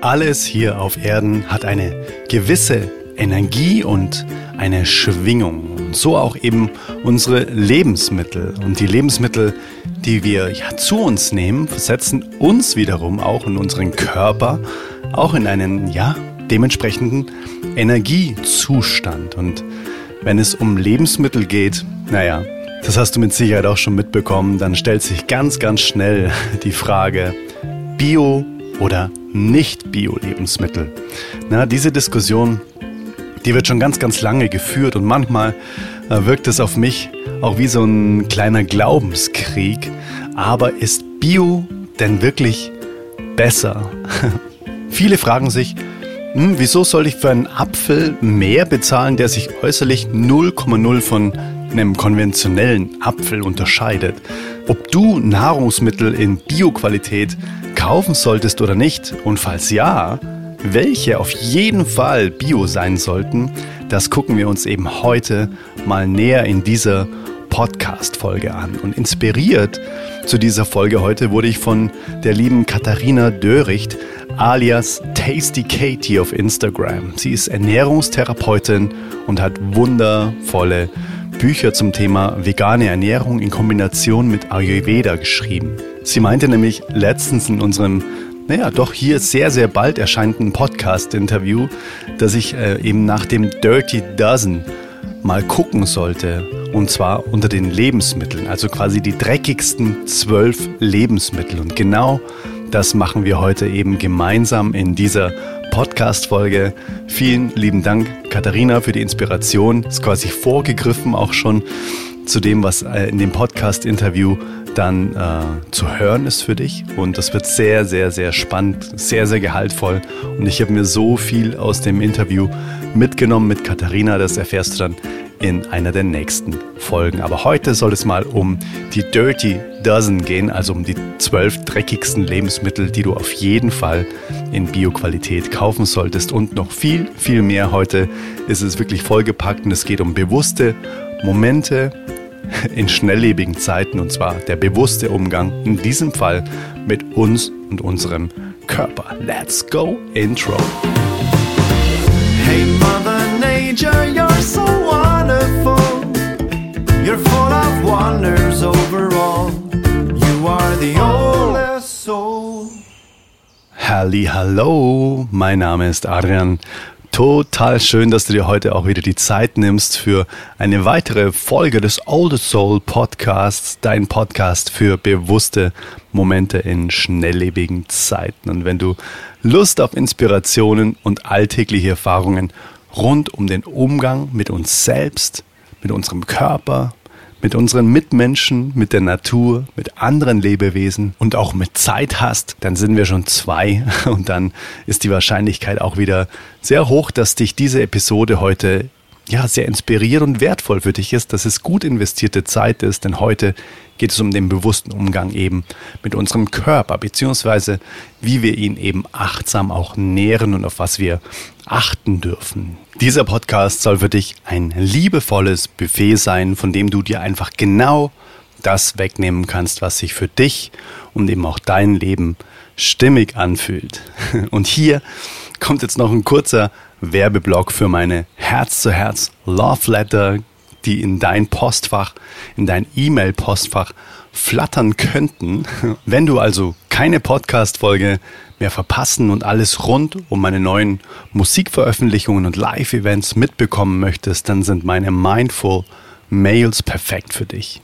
Alles hier auf Erden hat eine gewisse Energie und eine Schwingung. Und so auch eben unsere Lebensmittel. Und die Lebensmittel, die wir ja zu uns nehmen, versetzen uns wiederum auch in unseren Körper, auch in einen, ja, dementsprechenden Energiezustand. Und wenn es um Lebensmittel geht, naja, das hast du mit Sicherheit auch schon mitbekommen, dann stellt sich ganz, ganz schnell die Frage, Bio oder nicht Bio-Lebensmittel. Na, diese Diskussion, die wird schon ganz, ganz lange geführt und manchmal äh, wirkt es auf mich auch wie so ein kleiner Glaubenskrieg. Aber ist Bio denn wirklich besser? Viele fragen sich, hm, wieso soll ich für einen Apfel mehr bezahlen, der sich äußerlich 0,0 von einem konventionellen Apfel unterscheidet? Ob du Nahrungsmittel in Bioqualität kaufen solltest oder nicht und falls ja, welche auf jeden Fall Bio sein sollten, das gucken wir uns eben heute mal näher in dieser Podcast-Folge an. Und inspiriert zu dieser Folge heute wurde ich von der lieben Katharina Döricht alias Tasty Katie auf Instagram. Sie ist Ernährungstherapeutin und hat wundervolle Bücher zum Thema vegane Ernährung in Kombination mit Ayurveda geschrieben. Sie meinte nämlich letztens in unserem, naja, doch hier sehr, sehr bald erscheinenden Podcast-Interview, dass ich äh, eben nach dem Dirty Dozen mal gucken sollte. Und zwar unter den Lebensmitteln, also quasi die dreckigsten zwölf Lebensmittel. Und genau das machen wir heute eben gemeinsam in dieser Podcast-Folge. Vielen lieben Dank, Katharina, für die Inspiration. Ist quasi vorgegriffen auch schon zu dem, was äh, in dem Podcast-Interview dann äh, zu hören ist für dich. Und das wird sehr, sehr, sehr spannend, sehr, sehr gehaltvoll. Und ich habe mir so viel aus dem Interview mitgenommen mit Katharina. Das erfährst du dann in einer der nächsten Folgen. Aber heute soll es mal um die Dirty Dozen gehen, also um die zwölf dreckigsten Lebensmittel, die du auf jeden Fall in Bioqualität kaufen solltest und noch viel, viel mehr. Heute ist es wirklich vollgepackt und es geht um bewusste Momente in schnelllebigen Zeiten und zwar der bewusste Umgang in diesem Fall mit uns und unserem Körper. Let's go Intro. Hey Mother Nature, you're so wonderful. You're full of wonders overall. You are the oldest soul. Halli, hallo, mein Name ist Adrian. Total schön, dass du dir heute auch wieder die Zeit nimmst für eine weitere Folge des Oldest Soul Podcasts, dein Podcast für bewusste Momente in schnelllebigen Zeiten. Und wenn du Lust auf Inspirationen und alltägliche Erfahrungen rund um den Umgang mit uns selbst, mit unserem Körper, mit unseren Mitmenschen, mit der Natur, mit anderen Lebewesen und auch mit Zeit hast, dann sind wir schon zwei. Und dann ist die Wahrscheinlichkeit auch wieder sehr hoch, dass dich diese Episode heute ja, sehr inspirierend und wertvoll für dich ist, dass es gut investierte Zeit ist, denn heute geht es um den bewussten Umgang eben mit unserem Körper, beziehungsweise wie wir ihn eben achtsam auch nähren und auf was wir achten dürfen. Dieser Podcast soll für dich ein liebevolles Buffet sein, von dem du dir einfach genau das wegnehmen kannst, was sich für dich und eben auch dein Leben stimmig anfühlt. Und hier kommt jetzt noch ein kurzer Werbeblock für meine Herz-zu-Herz Love Letter, die in dein Postfach, in dein E-Mail-Postfach flattern könnten. Wenn du also keine Podcast-Folge mehr verpassen und alles rund um meine neuen Musikveröffentlichungen und Live-Events mitbekommen möchtest, dann sind meine Mindful Mails perfekt für dich.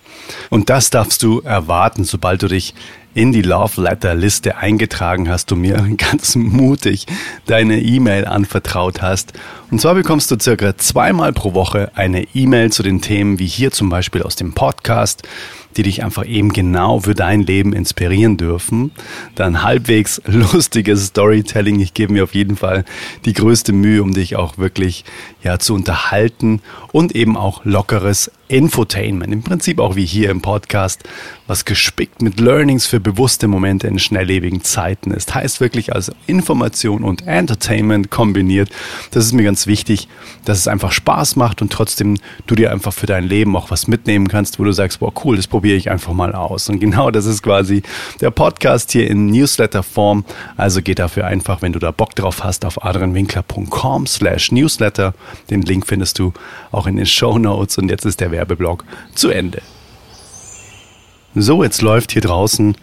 Und das darfst du erwarten, sobald du dich in die Love Letter Liste eingetragen hast, du mir ganz mutig deine E-Mail anvertraut hast. Und zwar bekommst du circa zweimal pro Woche eine E-Mail zu den Themen wie hier zum Beispiel aus dem Podcast, die dich einfach eben genau für dein Leben inspirieren dürfen. Dann halbwegs lustiges Storytelling. Ich gebe mir auf jeden Fall die größte Mühe, um dich auch wirklich ja zu unterhalten und eben auch lockeres Infotainment. Im Prinzip auch wie hier im Podcast, was gespickt mit Learnings für bewusste Momente in schnelllebigen Zeiten ist. Heißt wirklich also Information und Entertainment kombiniert. Das ist mir ganz wichtig, dass es einfach Spaß macht und trotzdem du dir einfach für dein Leben auch was mitnehmen kannst, wo du sagst, boah cool, das probiere probiere ich einfach mal aus. Und genau das ist quasi der Podcast hier in Newsletter-Form. Also geht dafür einfach, wenn du da Bock drauf hast, auf adrianwinkler.com slash newsletter. Den Link findest du auch in den Show Notes. Und jetzt ist der Werbeblock zu Ende. So, jetzt läuft hier draußen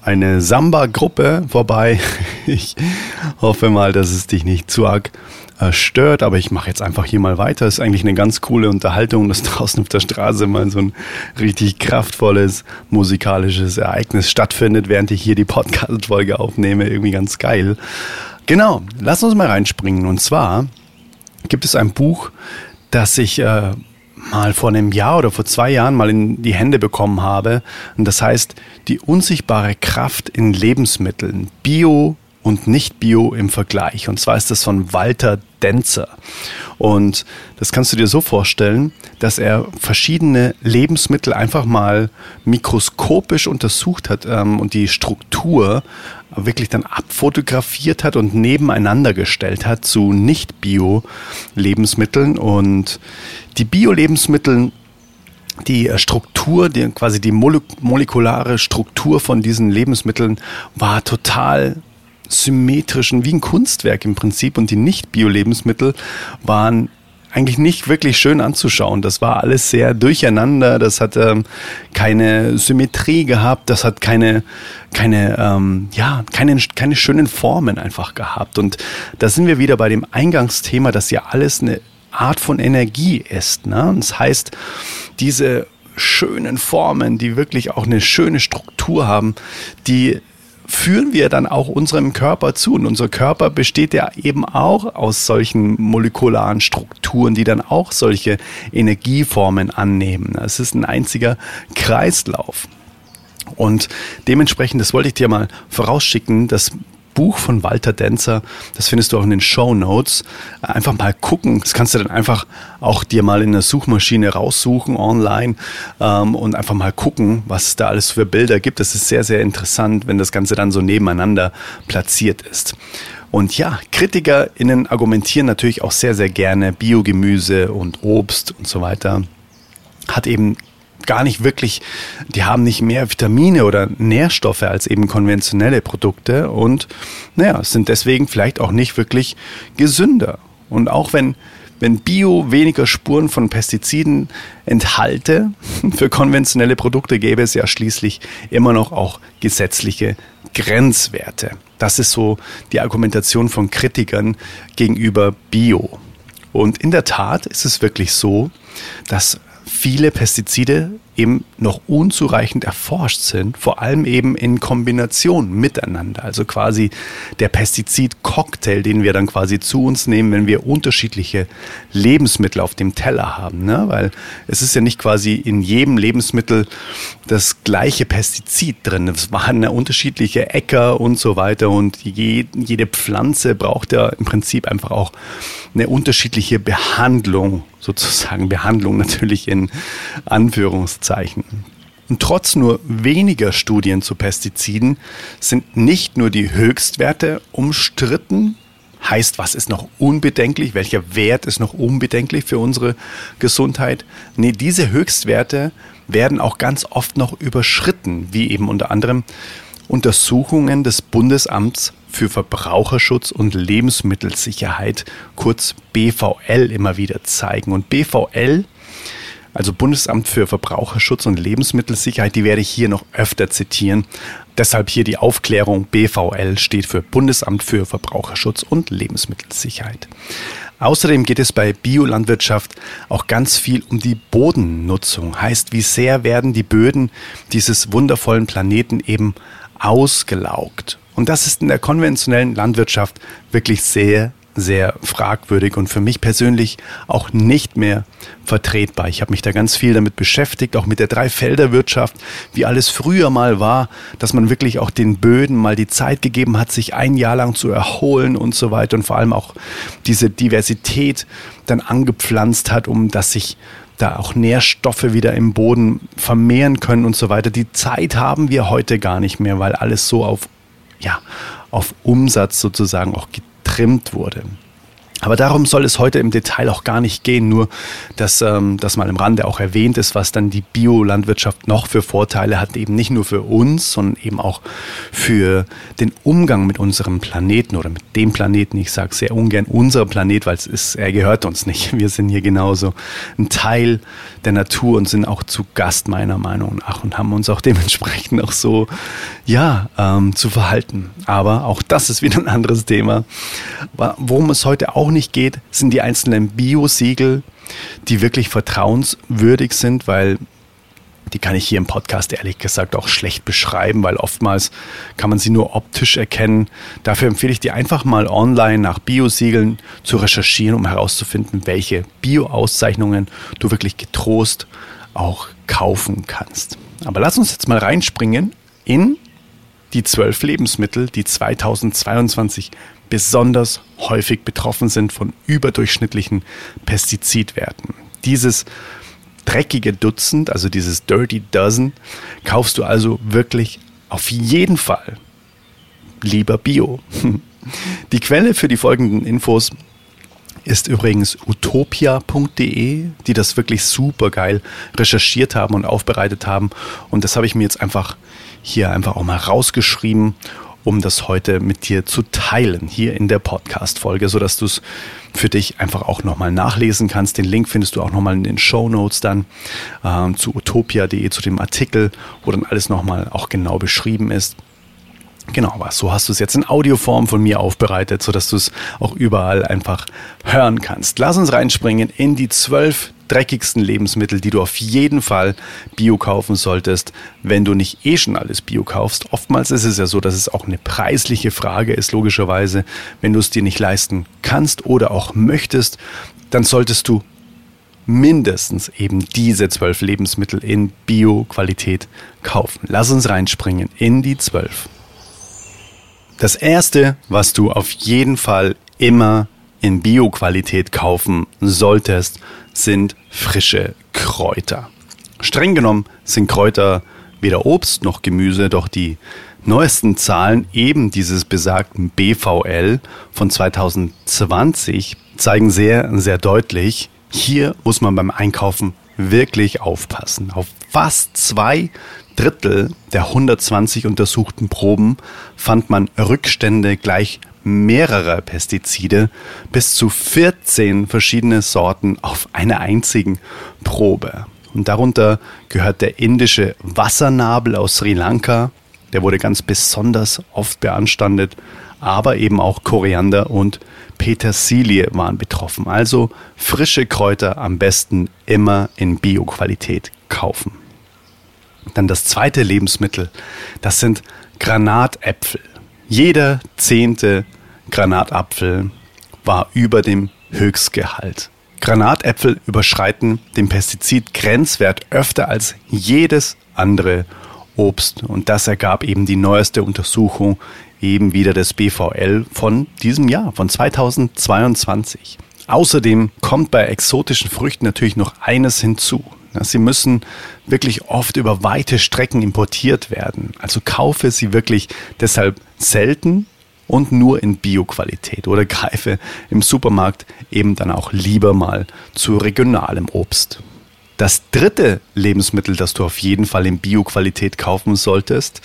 eine Samba-Gruppe vorbei. Ich hoffe mal, dass es dich nicht zu arg stört, aber ich mache jetzt einfach hier mal weiter. Ist eigentlich eine ganz coole Unterhaltung, dass draußen auf der Straße mal so ein richtig kraftvolles musikalisches Ereignis stattfindet, während ich hier die Podcast-Folge aufnehme. Irgendwie ganz geil. Genau, lass uns mal reinspringen. Und zwar gibt es ein Buch, das ich äh, mal vor einem Jahr oder vor zwei Jahren mal in die Hände bekommen habe. Und das heißt, die unsichtbare Kraft in Lebensmitteln. Bio und nicht Bio im Vergleich. Und zwar ist das von Walter Denzer. Und das kannst du dir so vorstellen, dass er verschiedene Lebensmittel einfach mal mikroskopisch untersucht hat ähm, und die Struktur wirklich dann abfotografiert hat und nebeneinander gestellt hat zu Nicht-Bio-Lebensmitteln. Und die Bio-Lebensmittel die Struktur, die, quasi die molekulare Struktur von diesen Lebensmitteln war total symmetrischen, wie ein Kunstwerk im Prinzip. Und die Nicht-Bio-Lebensmittel waren eigentlich nicht wirklich schön anzuschauen. Das war alles sehr durcheinander, das hat ähm, keine Symmetrie gehabt, das hat keine, keine, ähm, ja, keine, keine schönen Formen einfach gehabt. Und da sind wir wieder bei dem Eingangsthema, dass ja alles eine Art von Energie ist. Ne? Das heißt, diese schönen Formen, die wirklich auch eine schöne Struktur haben, die führen wir dann auch unserem Körper zu. Und unser Körper besteht ja eben auch aus solchen molekularen Strukturen, die dann auch solche Energieformen annehmen. Es ist ein einziger Kreislauf. Und dementsprechend, das wollte ich dir mal vorausschicken, das Buch von Walter Denzer. Das findest du auch in den Show Notes. Einfach mal gucken. Das kannst du dann einfach auch dir mal in der Suchmaschine raussuchen online ähm, und einfach mal gucken, was es da alles für Bilder gibt. Das ist sehr, sehr interessant, wenn das Ganze dann so nebeneinander platziert ist. Und ja, KritikerInnen argumentieren natürlich auch sehr, sehr gerne Biogemüse und Obst und so weiter hat eben gar nicht wirklich, die haben nicht mehr Vitamine oder Nährstoffe als eben konventionelle Produkte und naja, sind deswegen vielleicht auch nicht wirklich gesünder. Und auch wenn, wenn Bio weniger Spuren von Pestiziden enthalte, für konventionelle Produkte gäbe es ja schließlich immer noch auch gesetzliche Grenzwerte. Das ist so die Argumentation von Kritikern gegenüber Bio. Und in der Tat ist es wirklich so, dass viele Pestizide eben noch unzureichend erforscht sind, vor allem eben in Kombination miteinander. Also quasi der Pestizid-Cocktail, den wir dann quasi zu uns nehmen, wenn wir unterschiedliche Lebensmittel auf dem Teller haben. Ne? Weil es ist ja nicht quasi in jedem Lebensmittel das gleiche Pestizid drin. Es waren ja unterschiedliche Äcker und so weiter und je, jede Pflanze braucht ja im Prinzip einfach auch eine unterschiedliche Behandlung, sozusagen Behandlung natürlich in Anführungszeichen. Und trotz nur weniger Studien zu Pestiziden sind nicht nur die Höchstwerte umstritten, heißt, was ist noch unbedenklich, welcher Wert ist noch unbedenklich für unsere Gesundheit. Nee, diese Höchstwerte werden auch ganz oft noch überschritten, wie eben unter anderem Untersuchungen des Bundesamts für Verbraucherschutz und Lebensmittelsicherheit, kurz BVL, immer wieder zeigen. Und BVL, also Bundesamt für Verbraucherschutz und Lebensmittelsicherheit, die werde ich hier noch öfter zitieren. Deshalb hier die Aufklärung. BVL steht für Bundesamt für Verbraucherschutz und Lebensmittelsicherheit. Außerdem geht es bei Biolandwirtschaft auch ganz viel um die Bodennutzung. Heißt, wie sehr werden die Böden dieses wundervollen Planeten eben ausgelaugt. Und das ist in der konventionellen Landwirtschaft wirklich sehr, sehr fragwürdig und für mich persönlich auch nicht mehr vertretbar. Ich habe mich da ganz viel damit beschäftigt, auch mit der Dreifelderwirtschaft, wie alles früher mal war, dass man wirklich auch den Böden mal die Zeit gegeben hat, sich ein Jahr lang zu erholen und so weiter und vor allem auch diese Diversität dann angepflanzt hat, um dass sich da auch Nährstoffe wieder im Boden vermehren können und so weiter. Die Zeit haben wir heute gar nicht mehr, weil alles so auf, ja, auf Umsatz sozusagen auch getrimmt wurde. Aber darum soll es heute im Detail auch gar nicht gehen, nur dass ähm, das mal im Rande auch erwähnt ist, was dann die Biolandwirtschaft noch für Vorteile hat, eben nicht nur für uns, sondern eben auch für den Umgang mit unserem Planeten oder mit dem Planeten. Ich sage sehr ungern unser Planet, weil es ist, er gehört uns nicht. Wir sind hier genauso ein Teil der Natur und sind auch zu Gast meiner Meinung nach und haben uns auch dementsprechend auch so ja ähm, zu verhalten. Aber auch das ist wieder ein anderes Thema. Worum es heute auch nicht geht, sind die einzelnen Bio-Siegel, die wirklich vertrauenswürdig sind, weil die kann ich hier im Podcast ehrlich gesagt auch schlecht beschreiben, weil oftmals kann man sie nur optisch erkennen. Dafür empfehle ich dir einfach mal online nach Bio-Siegeln zu recherchieren, um herauszufinden, welche Bio-Auszeichnungen du wirklich getrost auch kaufen kannst. Aber lass uns jetzt mal reinspringen in die zwölf Lebensmittel, die 2022 besonders häufig betroffen sind von überdurchschnittlichen Pestizidwerten. Dieses dreckige Dutzend, also dieses Dirty Dozen, kaufst du also wirklich auf jeden Fall lieber Bio. Die Quelle für die folgenden Infos ist übrigens utopia.de, die das wirklich super geil recherchiert haben und aufbereitet haben. Und das habe ich mir jetzt einfach hier einfach auch mal rausgeschrieben um das heute mit dir zu teilen, hier in der Podcast-Folge, sodass du es für dich einfach auch nochmal nachlesen kannst. Den Link findest du auch nochmal in den Show Notes dann ähm, zu utopia.de, zu dem Artikel, wo dann alles nochmal auch genau beschrieben ist. Genau, aber so hast du es jetzt in Audioform von mir aufbereitet, sodass du es auch überall einfach hören kannst. Lass uns reinspringen in die zwölf dreckigsten Lebensmittel, die du auf jeden Fall Bio kaufen solltest, wenn du nicht eh schon alles Bio kaufst. Oftmals ist es ja so, dass es auch eine preisliche Frage ist, logischerweise. Wenn du es dir nicht leisten kannst oder auch möchtest, dann solltest du mindestens eben diese zwölf Lebensmittel in Bio-Qualität kaufen. Lass uns reinspringen in die zwölf. Das erste, was du auf jeden Fall immer in Bio-Qualität kaufen solltest, sind frische Kräuter. Streng genommen sind Kräuter weder Obst noch Gemüse, doch die neuesten Zahlen eben dieses besagten BVL von 2020 zeigen sehr, sehr deutlich, hier muss man beim Einkaufen wirklich aufpassen. Auf fast zwei Drittel der 120 untersuchten Proben fand man Rückstände gleich mehrerer Pestizide, bis zu 14 verschiedene Sorten auf einer einzigen Probe. Und darunter gehört der indische Wassernabel aus Sri Lanka, der wurde ganz besonders oft beanstandet, aber eben auch Koriander und Petersilie waren betroffen. Also frische Kräuter am besten immer in Bioqualität kaufen. Dann das zweite Lebensmittel, das sind Granatäpfel. Jeder zehnte Granatapfel war über dem Höchstgehalt. Granatäpfel überschreiten den Pestizidgrenzwert öfter als jedes andere Obst. Und das ergab eben die neueste Untersuchung eben wieder des BVL von diesem Jahr, von 2022. Außerdem kommt bei exotischen Früchten natürlich noch eines hinzu. Sie müssen wirklich oft über weite Strecken importiert werden. Also kaufe sie wirklich deshalb selten und nur in Bioqualität oder greife im Supermarkt eben dann auch lieber mal zu regionalem Obst. Das dritte Lebensmittel, das du auf jeden Fall in Bioqualität kaufen solltest,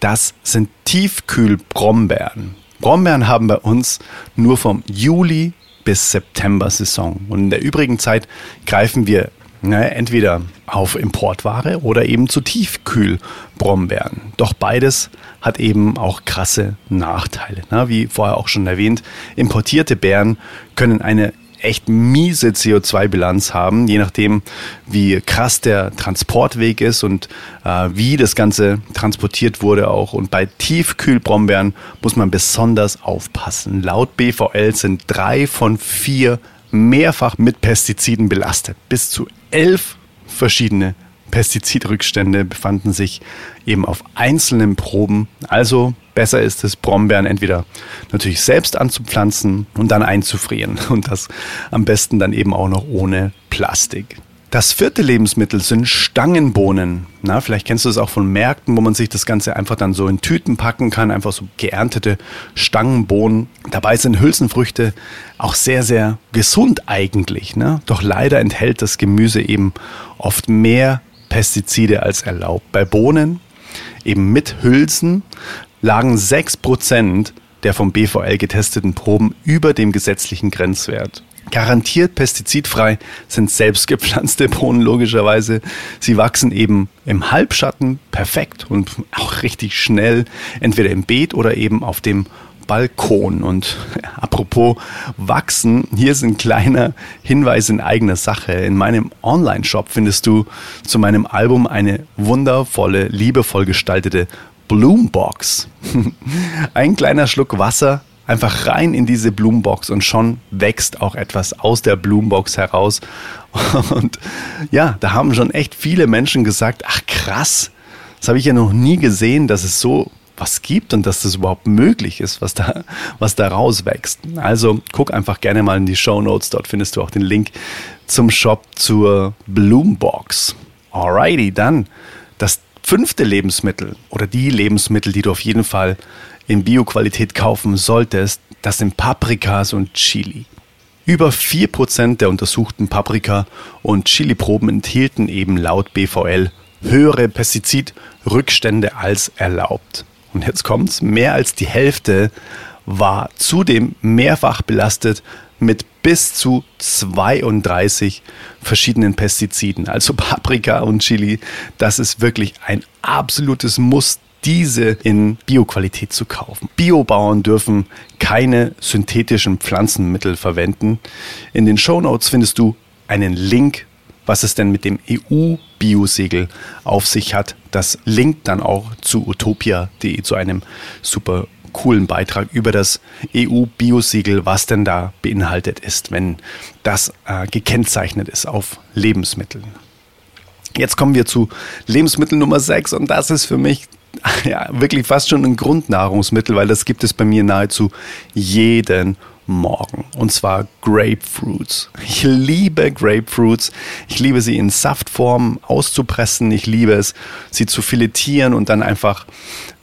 das sind Tiefkühlbrombeeren. Brombeeren haben bei uns nur vom Juli bis September Saison. Und in der übrigen Zeit greifen wir Ne, entweder auf Importware oder eben zu Tiefkühlbrombeeren. Doch beides hat eben auch krasse Nachteile. Ne? Wie vorher auch schon erwähnt, importierte Beeren können eine echt miese CO2-Bilanz haben, je nachdem, wie krass der Transportweg ist und äh, wie das Ganze transportiert wurde auch. Und bei Tiefkühlbrombeeren muss man besonders aufpassen. Laut BVL sind drei von vier mehrfach mit Pestiziden belastet. Bis zu elf verschiedene Pestizidrückstände befanden sich eben auf einzelnen Proben. Also besser ist es, Brombeeren entweder natürlich selbst anzupflanzen und dann einzufrieren. Und das am besten dann eben auch noch ohne Plastik. Das vierte Lebensmittel sind Stangenbohnen. Na, vielleicht kennst du es auch von Märkten, wo man sich das Ganze einfach dann so in Tüten packen kann, einfach so geerntete Stangenbohnen. Dabei sind Hülsenfrüchte auch sehr, sehr gesund eigentlich. Ne? Doch leider enthält das Gemüse eben oft mehr Pestizide als erlaubt. Bei Bohnen, eben mit Hülsen, lagen 6% der vom BVL getesteten Proben über dem gesetzlichen Grenzwert. Garantiert pestizidfrei sind selbstgepflanzte Bohnen logischerweise. Sie wachsen eben im Halbschatten perfekt und auch richtig schnell, entweder im Beet oder eben auf dem Balkon. Und apropos wachsen, hier ist ein kleiner Hinweis in eigener Sache. In meinem Online-Shop findest du zu meinem Album eine wundervolle, liebevoll gestaltete Bloombox. ein kleiner Schluck Wasser einfach rein in diese Blumenbox und schon wächst auch etwas aus der Blumenbox heraus. Und ja, da haben schon echt viele Menschen gesagt, ach krass, das habe ich ja noch nie gesehen, dass es so was gibt und dass das überhaupt möglich ist, was da, was da rauswächst. Also guck einfach gerne mal in die Show Notes, dort findest du auch den Link zum Shop zur Bloombox. Alrighty, dann das fünfte Lebensmittel oder die Lebensmittel, die du auf jeden Fall in Bioqualität kaufen solltest, das sind Paprikas und Chili. Über 4% der untersuchten Paprika- und Chili-Proben enthielten eben laut BVL höhere Pestizidrückstände als erlaubt. Und jetzt kommt's, mehr als die Hälfte war zudem mehrfach belastet mit bis zu 32 verschiedenen Pestiziden. Also Paprika und Chili, das ist wirklich ein absolutes Muss diese in Bioqualität zu kaufen. Biobauern dürfen keine synthetischen Pflanzenmittel verwenden. In den Show Notes findest du einen Link, was es denn mit dem EU-Biosiegel auf sich hat. Das linkt dann auch zu utopia.de zu einem super coolen Beitrag über das EU-Biosiegel, was denn da beinhaltet ist, wenn das äh, gekennzeichnet ist auf Lebensmitteln. Jetzt kommen wir zu Lebensmittel Nummer 6 und das ist für mich ja, wirklich fast schon ein Grundnahrungsmittel, weil das gibt es bei mir nahezu jeden Morgen. Und zwar Grapefruits. Ich liebe Grapefruits. Ich liebe sie in Saftform auszupressen. Ich liebe es, sie zu filetieren und dann einfach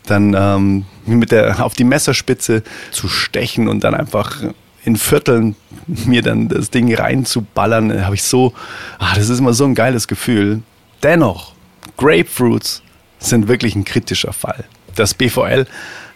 dann ähm, mit der auf die Messerspitze zu stechen und dann einfach in Vierteln mir dann das Ding reinzuballern. Habe ich so, ah, das ist immer so ein geiles Gefühl. Dennoch, Grapefruits sind wirklich ein kritischer Fall. Das BVL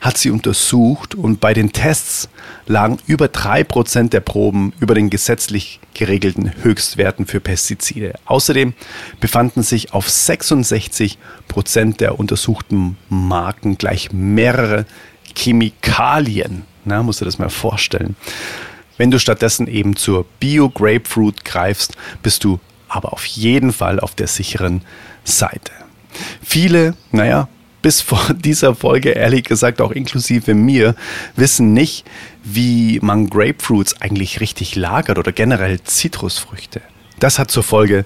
hat sie untersucht und bei den Tests lagen über drei Prozent der Proben über den gesetzlich geregelten Höchstwerten für Pestizide. Außerdem befanden sich auf 66 Prozent der untersuchten Marken gleich mehrere Chemikalien. Na, musst du das mal vorstellen. Wenn du stattdessen eben zur Bio-Grapefruit greifst, bist du aber auf jeden Fall auf der sicheren Seite. Viele, naja, bis vor dieser Folge, ehrlich gesagt auch inklusive mir, wissen nicht, wie man Grapefruits eigentlich richtig lagert oder generell Zitrusfrüchte. Das hat zur Folge,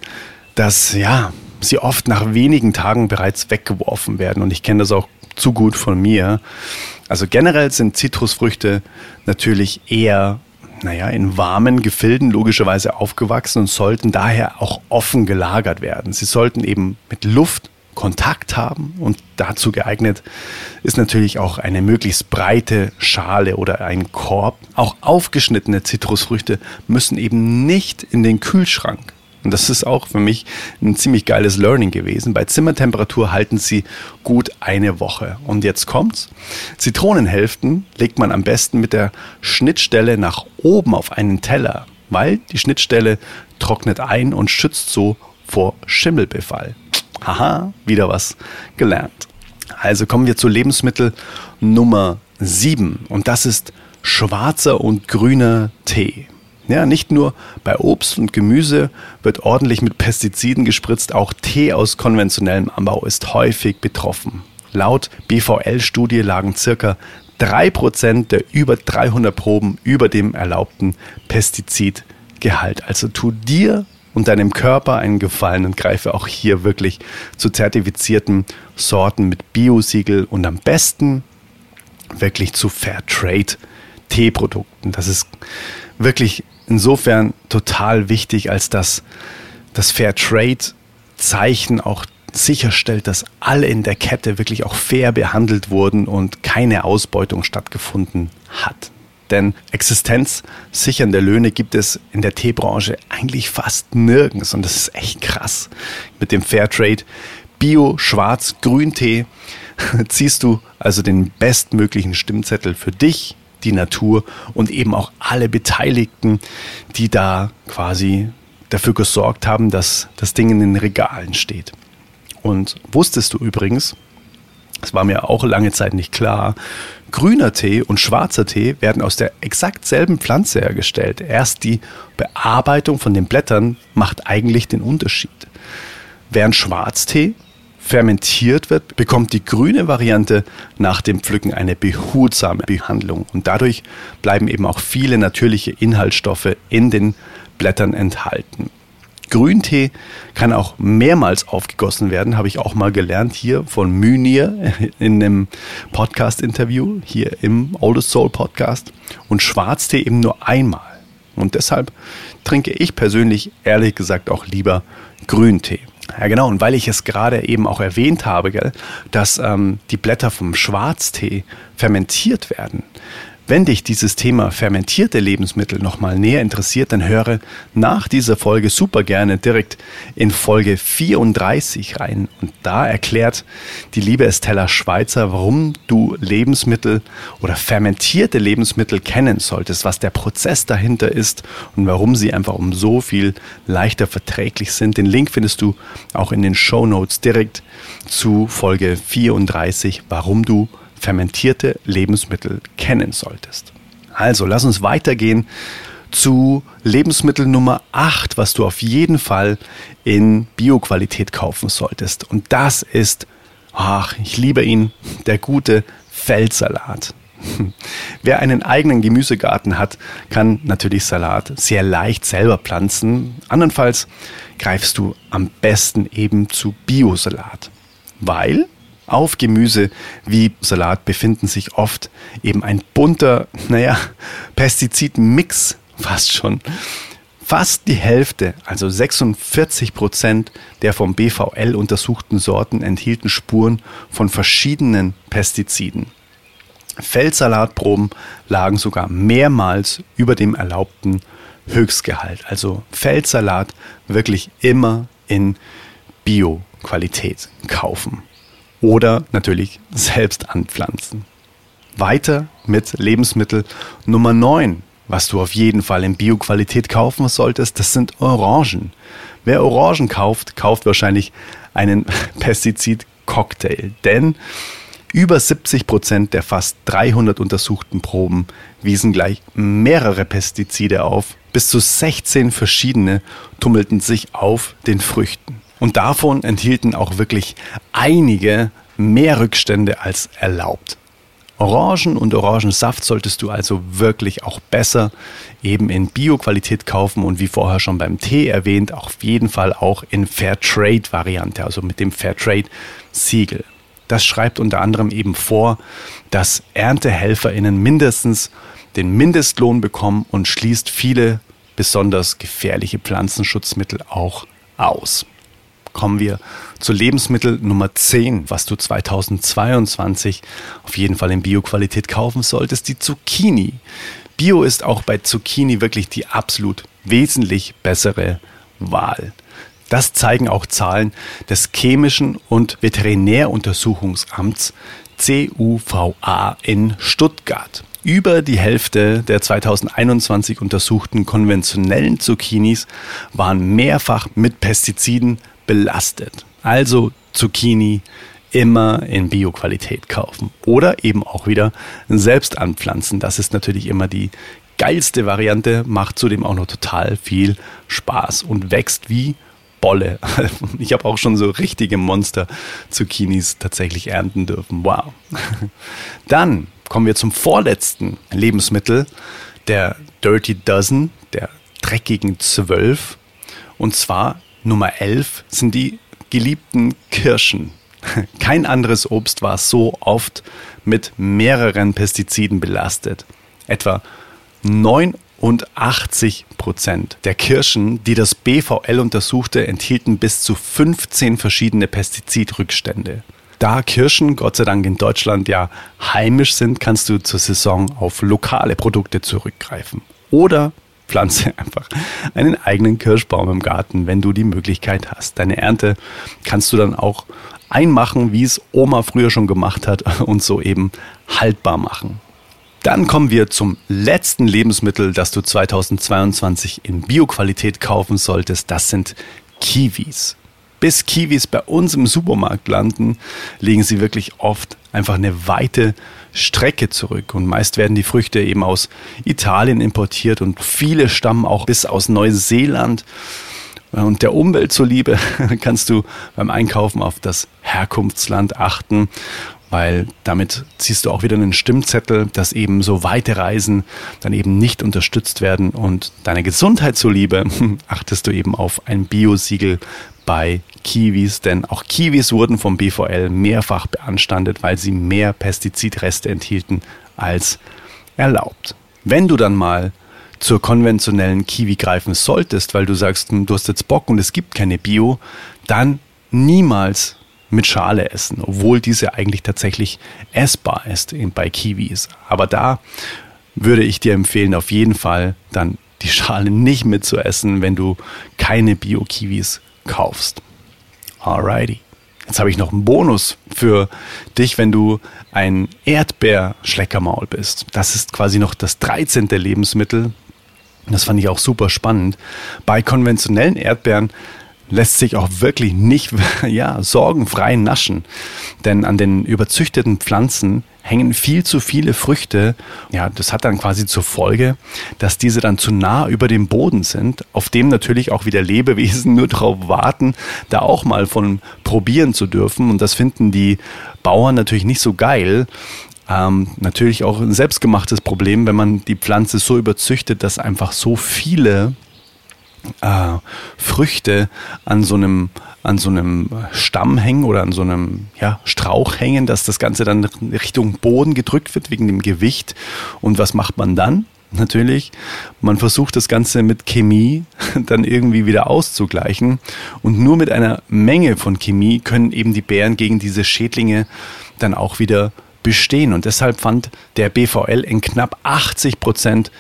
dass, ja, sie oft nach wenigen Tagen bereits weggeworfen werden. Und ich kenne das auch zu gut von mir. Also generell sind Zitrusfrüchte natürlich eher naja, in warmen Gefilden logischerweise aufgewachsen und sollten daher auch offen gelagert werden. Sie sollten eben mit Luft Kontakt haben und dazu geeignet ist natürlich auch eine möglichst breite Schale oder ein Korb. Auch aufgeschnittene Zitrusfrüchte müssen eben nicht in den Kühlschrank. Und das ist auch für mich ein ziemlich geiles Learning gewesen. Bei Zimmertemperatur halten sie gut eine Woche. Und jetzt kommt's. Zitronenhälften legt man am besten mit der Schnittstelle nach oben auf einen Teller, weil die Schnittstelle trocknet ein und schützt so vor Schimmelbefall. Haha, wieder was gelernt. Also kommen wir zu Lebensmittel Nummer 7 und das ist schwarzer und grüner Tee. Ja, nicht nur bei Obst und Gemüse wird ordentlich mit Pestiziden gespritzt, auch Tee aus konventionellem Anbau ist häufig betroffen. Laut BVL-Studie lagen circa 3% der über 300 Proben über dem erlaubten Pestizidgehalt. Also tu dir und deinem Körper einen Gefallen und greife auch hier wirklich zu zertifizierten Sorten mit Biosiegel und am besten wirklich zu Fairtrade Teeprodukten. Das ist wirklich insofern total wichtig, als dass das Fair Trade Zeichen auch sicherstellt, dass alle in der Kette wirklich auch fair behandelt wurden und keine Ausbeutung stattgefunden hat. Denn existenzsichernde Löhne gibt es in der Teebranche eigentlich fast nirgends und das ist echt krass. Mit dem Fairtrade Bio, Schwarz, Grüntee ziehst du also den bestmöglichen Stimmzettel für dich, die Natur und eben auch alle Beteiligten, die da quasi dafür gesorgt haben, dass das Ding in den Regalen steht. Und wusstest du übrigens, das war mir auch lange Zeit nicht klar, grüner Tee und schwarzer Tee werden aus der exakt selben Pflanze hergestellt. Erst die Bearbeitung von den Blättern macht eigentlich den Unterschied. Während Schwarztee fermentiert wird, bekommt die grüne Variante nach dem Pflücken eine behutsame Behandlung und dadurch bleiben eben auch viele natürliche Inhaltsstoffe in den Blättern enthalten. Grüntee kann auch mehrmals aufgegossen werden, habe ich auch mal gelernt hier von Mynir in einem Podcast-Interview hier im Oldest Soul Podcast und Schwarztee eben nur einmal. Und deshalb trinke ich persönlich ehrlich gesagt auch lieber Grüntee. Ja, genau. Und weil ich es gerade eben auch erwähnt habe, gell, dass ähm, die Blätter vom Schwarztee fermentiert werden, wenn dich dieses Thema fermentierte Lebensmittel nochmal näher interessiert, dann höre nach dieser Folge super gerne direkt in Folge 34 rein. Und da erklärt die liebe Estella Schweizer, warum du Lebensmittel oder fermentierte Lebensmittel kennen solltest, was der Prozess dahinter ist und warum sie einfach um so viel leichter verträglich sind. Den Link findest du auch in den Show Notes direkt zu Folge 34, warum du fermentierte Lebensmittel kennen solltest. Also, lass uns weitergehen zu Lebensmittel Nummer 8, was du auf jeden Fall in Bioqualität kaufen solltest. Und das ist, ach, ich liebe ihn, der gute Feldsalat. Wer einen eigenen Gemüsegarten hat, kann natürlich Salat sehr leicht selber pflanzen. Andernfalls greifst du am besten eben zu Biosalat, weil auf Gemüse wie Salat befinden sich oft eben ein bunter, naja, Pestizidmix fast schon. Fast die Hälfte, also 46 Prozent der vom BVL untersuchten Sorten enthielten Spuren von verschiedenen Pestiziden. Feldsalatproben lagen sogar mehrmals über dem erlaubten Höchstgehalt. Also Feldsalat wirklich immer in Bio-Qualität kaufen oder natürlich selbst anpflanzen. Weiter mit Lebensmittel Nummer 9, was du auf jeden Fall in Bioqualität kaufen solltest, das sind Orangen. Wer Orangen kauft, kauft wahrscheinlich einen Pestizid-Cocktail, denn über 70 Prozent der fast 300 untersuchten Proben wiesen gleich mehrere Pestizide auf. Bis zu 16 verschiedene tummelten sich auf den Früchten. Und davon enthielten auch wirklich einige mehr Rückstände als erlaubt. Orangen und Orangensaft solltest du also wirklich auch besser eben in Bioqualität kaufen und wie vorher schon beim Tee erwähnt, auf jeden Fall auch in Fairtrade-Variante, also mit dem Fairtrade-Siegel. Das schreibt unter anderem eben vor, dass ErntehelferInnen mindestens den Mindestlohn bekommen und schließt viele besonders gefährliche Pflanzenschutzmittel auch aus kommen wir zu Lebensmittel Nummer 10, was du 2022 auf jeden Fall in Bioqualität kaufen solltest, die Zucchini. Bio ist auch bei Zucchini wirklich die absolut wesentlich bessere Wahl. Das zeigen auch Zahlen des Chemischen und Veterinäruntersuchungsamts CUVA in Stuttgart. Über die Hälfte der 2021 untersuchten konventionellen Zucchinis waren mehrfach mit Pestiziden belastet. Also Zucchini immer in Bioqualität kaufen oder eben auch wieder selbst anpflanzen. Das ist natürlich immer die geilste Variante, macht zudem auch noch total viel Spaß und wächst wie Bolle. Ich habe auch schon so richtige Monster-Zucchinis tatsächlich ernten dürfen. Wow. Dann kommen wir zum vorletzten Lebensmittel, der Dirty Dozen, der dreckigen Zwölf. Und zwar Nummer 11 sind die geliebten Kirschen. Kein anderes Obst war so oft mit mehreren Pestiziden belastet. Etwa 9 und 80 Prozent der Kirschen, die das BVL untersuchte, enthielten bis zu 15 verschiedene Pestizidrückstände. Da Kirschen Gott sei Dank in Deutschland ja heimisch sind, kannst du zur Saison auf lokale Produkte zurückgreifen. Oder pflanze einfach einen eigenen Kirschbaum im Garten, wenn du die Möglichkeit hast. Deine Ernte kannst du dann auch einmachen, wie es Oma früher schon gemacht hat und so eben haltbar machen. Dann kommen wir zum letzten Lebensmittel, das du 2022 in Bioqualität kaufen solltest. Das sind Kiwis. Bis Kiwis bei uns im Supermarkt landen, legen sie wirklich oft einfach eine weite Strecke zurück. Und meist werden die Früchte eben aus Italien importiert und viele stammen auch bis aus Neuseeland. Und der Umwelt zuliebe kannst du beim Einkaufen auf das Herkunftsland achten weil damit ziehst du auch wieder einen Stimmzettel, dass eben so weite Reisen dann eben nicht unterstützt werden und deine Gesundheit zuliebe achtest du eben auf ein Biosiegel bei Kiwis, denn auch Kiwis wurden vom BVL mehrfach beanstandet, weil sie mehr Pestizidreste enthielten als erlaubt. Wenn du dann mal zur konventionellen Kiwi greifen solltest, weil du sagst, hm, du hast jetzt Bock und es gibt keine Bio, dann niemals mit Schale essen, obwohl diese eigentlich tatsächlich essbar ist bei Kiwis. Aber da würde ich dir empfehlen, auf jeden Fall dann die Schale nicht mitzuessen, wenn du keine Bio-Kiwis kaufst. Alrighty. Jetzt habe ich noch einen Bonus für dich, wenn du ein Erdbeerschleckermaul bist. Das ist quasi noch das 13. Lebensmittel. Das fand ich auch super spannend. Bei konventionellen Erdbeeren lässt sich auch wirklich nicht ja, sorgenfrei naschen. Denn an den überzüchteten Pflanzen hängen viel zu viele Früchte. Ja, das hat dann quasi zur Folge, dass diese dann zu nah über dem Boden sind, auf dem natürlich auch wieder Lebewesen nur darauf warten, da auch mal von probieren zu dürfen. Und das finden die Bauern natürlich nicht so geil. Ähm, natürlich auch ein selbstgemachtes Problem, wenn man die Pflanze so überzüchtet, dass einfach so viele äh, Früchte an so einem an so einem Stamm hängen oder an so einem ja, Strauch hängen, dass das Ganze dann Richtung Boden gedrückt wird wegen dem Gewicht. Und was macht man dann? Natürlich, man versucht das Ganze mit Chemie dann irgendwie wieder auszugleichen. Und nur mit einer Menge von Chemie können eben die Bären gegen diese Schädlinge dann auch wieder bestehen. Und deshalb fand der BVL in knapp 80 Prozent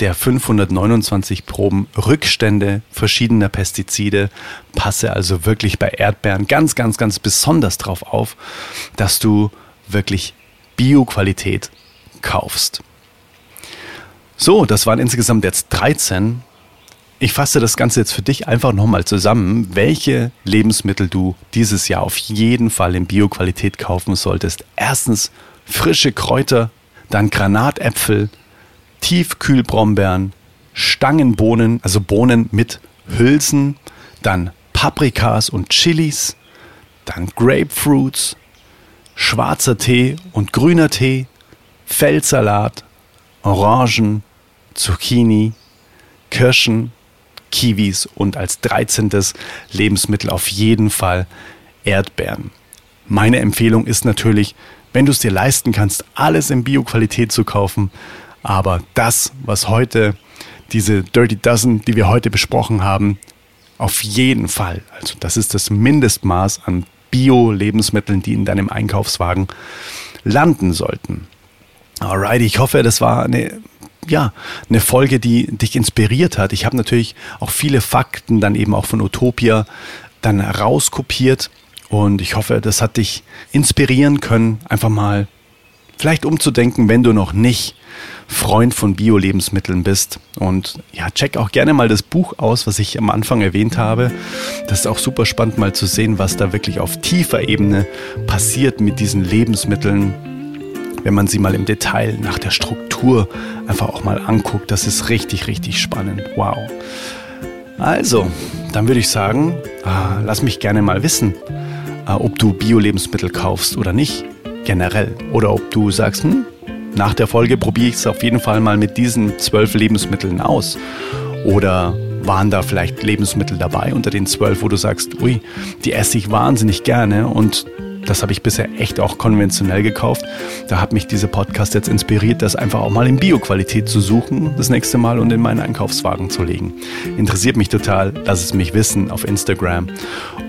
der 529 Proben Rückstände verschiedener Pestizide. Passe also wirklich bei Erdbeeren ganz, ganz, ganz besonders darauf auf, dass du wirklich Bioqualität kaufst. So, das waren insgesamt jetzt 13. Ich fasse das Ganze jetzt für dich einfach nochmal zusammen, welche Lebensmittel du dieses Jahr auf jeden Fall in Bioqualität kaufen solltest. Erstens frische Kräuter, dann Granatäpfel, Tiefkühlbrombeeren, Stangenbohnen, also Bohnen mit Hülsen, dann Paprikas und Chilis, dann Grapefruits, schwarzer Tee und grüner Tee, Feldsalat, Orangen, Zucchini, Kirschen, Kiwis und als 13. Lebensmittel auf jeden Fall Erdbeeren. Meine Empfehlung ist natürlich, wenn du es dir leisten kannst, alles in Bioqualität zu kaufen, aber das, was heute, diese Dirty Dozen, die wir heute besprochen haben, auf jeden Fall, also das ist das Mindestmaß an Bio-Lebensmitteln, die in deinem Einkaufswagen landen sollten. Alright, ich hoffe, das war eine ja, eine Folge, die dich inspiriert hat. Ich habe natürlich auch viele Fakten dann eben auch von Utopia dann rauskopiert und ich hoffe, das hat dich inspirieren können, einfach mal vielleicht umzudenken, wenn du noch nicht Freund von Bio-Lebensmitteln bist. Und ja, check auch gerne mal das Buch aus, was ich am Anfang erwähnt habe. Das ist auch super spannend mal zu sehen, was da wirklich auf tiefer Ebene passiert mit diesen Lebensmitteln. Wenn man sie mal im Detail nach der Struktur einfach auch mal anguckt, das ist richtig, richtig spannend. Wow. Also, dann würde ich sagen, äh, lass mich gerne mal wissen, äh, ob du Bio-Lebensmittel kaufst oder nicht, generell. Oder ob du sagst, hm, nach der Folge probiere ich es auf jeden Fall mal mit diesen zwölf Lebensmitteln aus. Oder waren da vielleicht Lebensmittel dabei unter den zwölf, wo du sagst, ui, die esse ich wahnsinnig gerne und das habe ich bisher echt auch konventionell gekauft. Da hat mich dieser Podcast jetzt inspiriert, das einfach auch mal in Bio-Qualität zu suchen, das nächste Mal und in meinen Einkaufswagen zu legen. Interessiert mich total, lass es mich wissen auf Instagram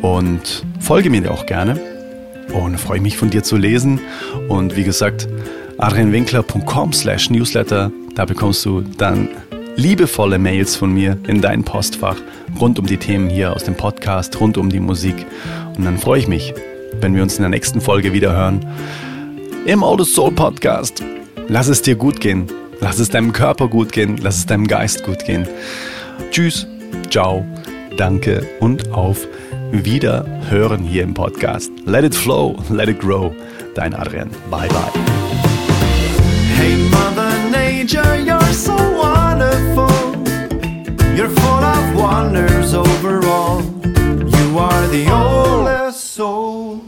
und folge mir auch gerne. Und freue mich von dir zu lesen. Und wie gesagt, adrianwinkler.com slash newsletter, da bekommst du dann liebevolle Mails von mir in dein Postfach rund um die Themen hier aus dem Podcast, rund um die Musik. Und dann freue ich mich, wenn wir uns in der nächsten Folge wieder hören. Im Auto Soul Podcast. Lass es dir gut gehen. Lass es deinem Körper gut gehen. Lass es deinem Geist gut gehen. Tschüss. Ciao. Danke und auf Wiederhören hier im Podcast. Let it flow. Let it grow. Dein Adrian. Bye bye. procedure. You're so wonderful. You're full of wonders overall. You are the oldest soul.